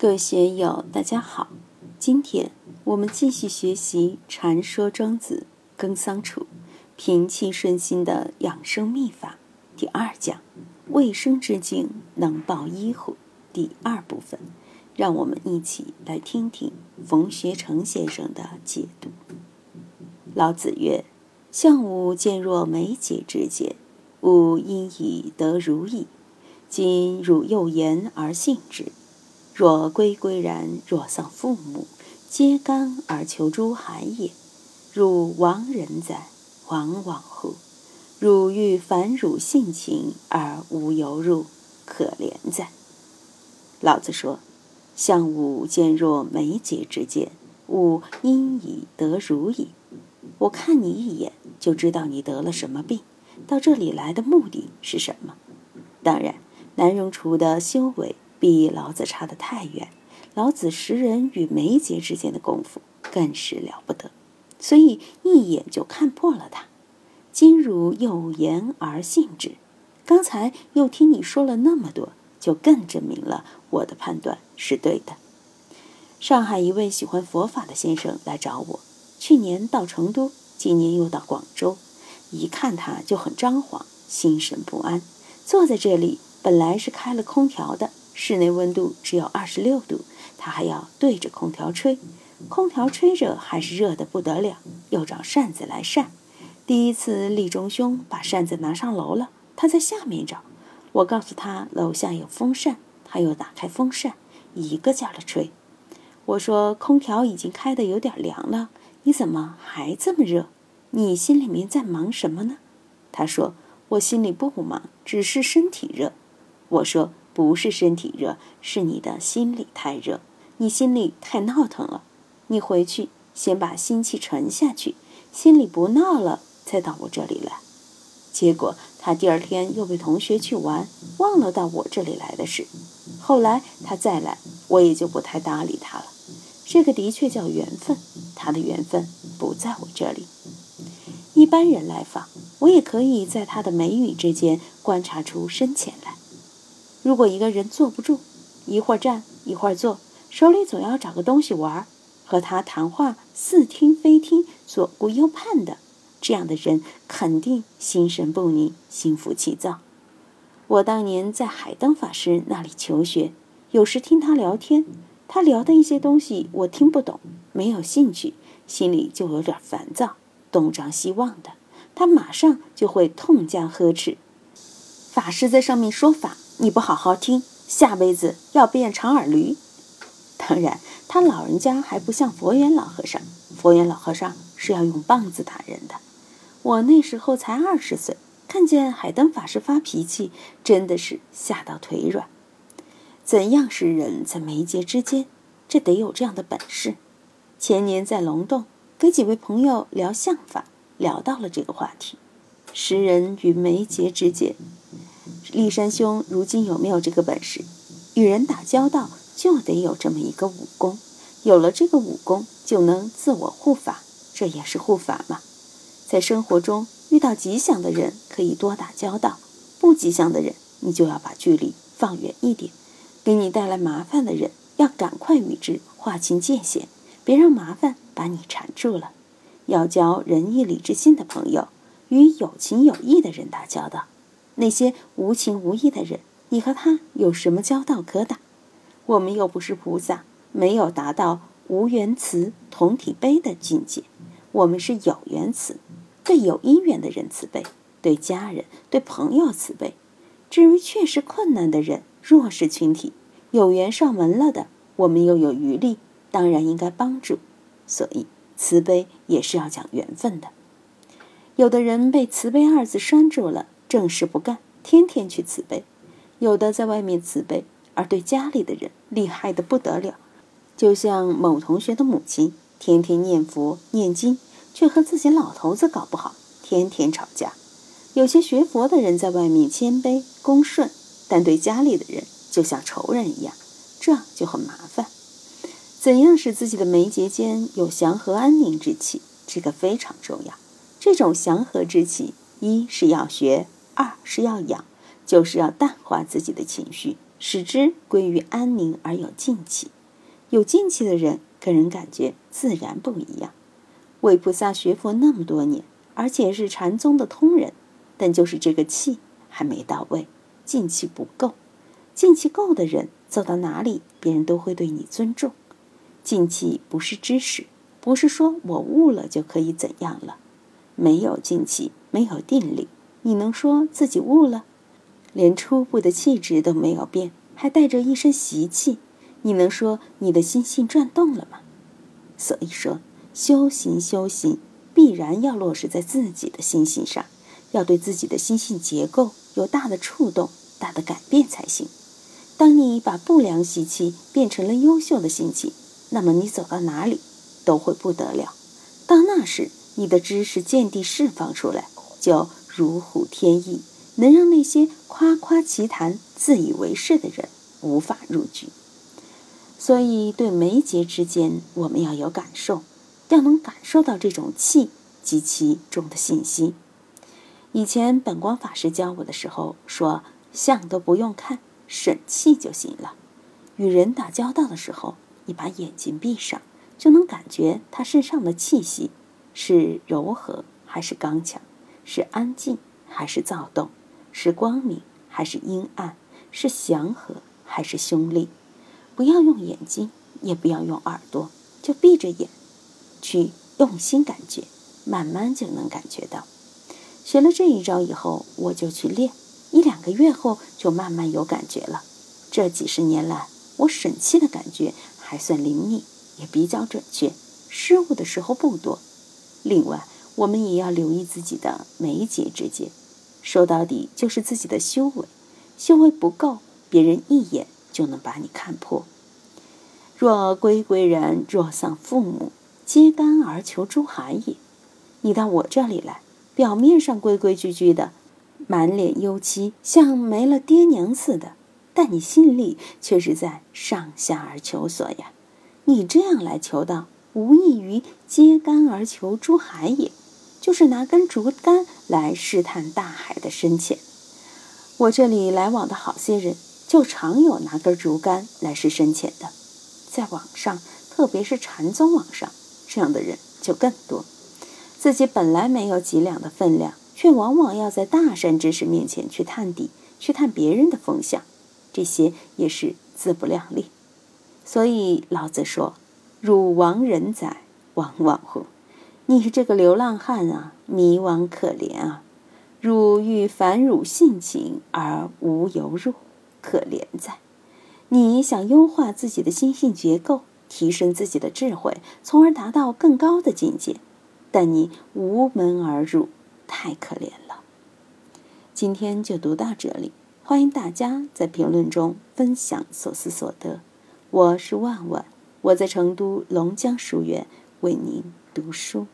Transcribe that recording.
各位学友，大家好。今天我们继续学习《禅说庄子耕桑处平气顺心的养生秘法》第二讲“卫生之境能报医乎”第二部分。让我们一起来听听冯学成先生的解读。老子曰：“相吾见若美节之见，吾因以得如矣。今汝幼言而信之。”若归归然，若丧父母，皆甘而求诸海也。汝亡人哉？往往乎？汝欲反汝性情而无由入，可怜哉！老子说：“相吾见若眉睫之见，吾因以得如矣。”我看你一眼就知道你得了什么病，到这里来的目的是什么？当然，南荣厨的修为。比老子差得太远，老子识人与眉睫之间的功夫更是了不得，所以一眼就看破了他。今汝有言而信之，刚才又听你说了那么多，就更证明了我的判断是对的。上海一位喜欢佛法的先生来找我，去年到成都，今年又到广州，一看他就很张狂，心神不安，坐在这里本来是开了空调的。室内温度只有二十六度，他还要对着空调吹，空调吹着还是热得不得了，又找扇子来扇。第一次立中兄把扇子拿上楼了，他在下面找。我告诉他楼下有风扇，他又打开风扇，一个劲儿的吹。我说空调已经开得有点凉了，你怎么还这么热？你心里面在忙什么呢？他说我心里不忙，只是身体热。我说。不是身体热，是你的心里太热，你心里太闹腾了。你回去先把心气沉下去，心里不闹了，再到我这里来。结果他第二天又被同学去玩，忘了到我这里来的事。后来他再来，我也就不太搭理他了。这个的确叫缘分，他的缘分不在我这里。一般人来访，我也可以在他的眉宇之间观察出深浅来。如果一个人坐不住，一会儿站一会儿坐，手里总要找个东西玩，和他谈话似听非听，左顾右盼的，这样的人肯定心神不宁，心浮气躁。我当年在海灯法师那里求学，有时听他聊天，他聊的一些东西我听不懂，没有兴趣，心里就有点烦躁，东张西望的，他马上就会痛加呵斥。法师在上面说法。你不好好听，下辈子要变长耳驴。当然，他老人家还不像佛缘老和尚，佛缘老和尚是要用棒子打人的。我那时候才二十岁，看见海灯法师发脾气，真的是吓到腿软。怎样是人在眉睫之间？这得有这样的本事。前年在龙洞跟几位朋友聊相法，聊到了这个话题：识人与眉睫之间。立山兄，如今有没有这个本事？与人打交道就得有这么一个武功，有了这个武功，就能自我护法，这也是护法嘛。在生活中遇到吉祥的人，可以多打交道；不吉祥的人，你就要把距离放远一点。给你带来麻烦的人，要赶快与之划清界限，别让麻烦把你缠住了。要交仁义礼智信的朋友，与有情有义的人打交道。那些无情无义的人，你和他有什么交道可打？我们又不是菩萨，没有达到无缘慈、同体悲的境界。我们是有缘慈，对有因缘的人慈悲，对家人、对朋友慈悲。至于确实困难的人、弱势群体，有缘上门了的，我们又有余力，当然应该帮助。所以，慈悲也是要讲缘分的。有的人被慈悲二字拴住了。正事不干，天天去慈悲；有的在外面慈悲，而对家里的人厉害的不得了。就像某同学的母亲，天天念佛念经，却和自己老头子搞不好，天天吵架。有些学佛的人在外面谦卑恭顺，但对家里的人就像仇人一样，这就很麻烦。怎样使自己的眉睫间有祥和安宁之气？这个非常重要。这种祥和之气，一是要学。二是要养，就是要淡化自己的情绪，使之归于安宁而有静气。有静气的人，给人感觉自然不一样。为菩萨学佛那么多年，而且是禅宗的通人，但就是这个气还没到位，静气不够。静气够的人，走到哪里，别人都会对你尊重。静气不是知识，不是说我悟了就可以怎样了。没有静气，没有定力，你能说自己悟了？连初步的气质都没有变，还带着一身习气，你能说你的心性转动了吗？所以说，修行修行必然要落实在自己的心性上，要对自己的心性结构有大的触动、大的改变才行。当你把不良习气变成了优秀的心气，那么你走到哪里都会不得了。到那时，你的知识见地释放出来，就如虎添翼，能让那些夸夸其谈、自以为是的人无法入局。所以，对眉睫之间，我们要有感受，要能感受到这种气及其中的信息。以前本光法师教我的时候说：“相都不用看，审气就行了。与人打交道的时候。”你把眼睛闭上，就能感觉他身上的气息是柔和还是刚强，是安静还是躁动，是光明还是阴暗，是祥和还是凶厉。不要用眼睛，也不要用耳朵，就闭着眼去用心感觉，慢慢就能感觉到。学了这一招以后，我就去练，一两个月后就慢慢有感觉了。这几十年来，我审气的感觉。还算灵敏，也比较准确，失误的时候不多。另外，我们也要留意自己的眉睫之间，说到底就是自己的修为，修为不够，别人一眼就能把你看破。若归归人，若丧父母，揭竿而求诸海也。你到我这里来，表面上规规矩矩的，满脸忧戚，像没了爹娘似的。但你心里却是在上下而求索呀！你这样来求道，无异于揭竿而求诸海也，就是拿根竹竿来试探大海的深浅。我这里来往的好些人，就常有拿根竹竿来试深浅的。在网上，特别是禅宗网上，这样的人就更多。自己本来没有几两的分量，却往往要在大善之士面前去探底，去探别人的风向。这些也是自不量力，所以老子说：“汝亡人哉，亡往乎！你这个流浪汉啊，迷惘可怜啊！汝欲反汝性情而无由入，可怜哉！你想优化自己的心性结构，提升自己的智慧，从而达到更高的境界，但你无门而入，太可怜了。”今天就读到这里。欢迎大家在评论中分享所思所得。我是万万，我在成都龙江书院为您读书。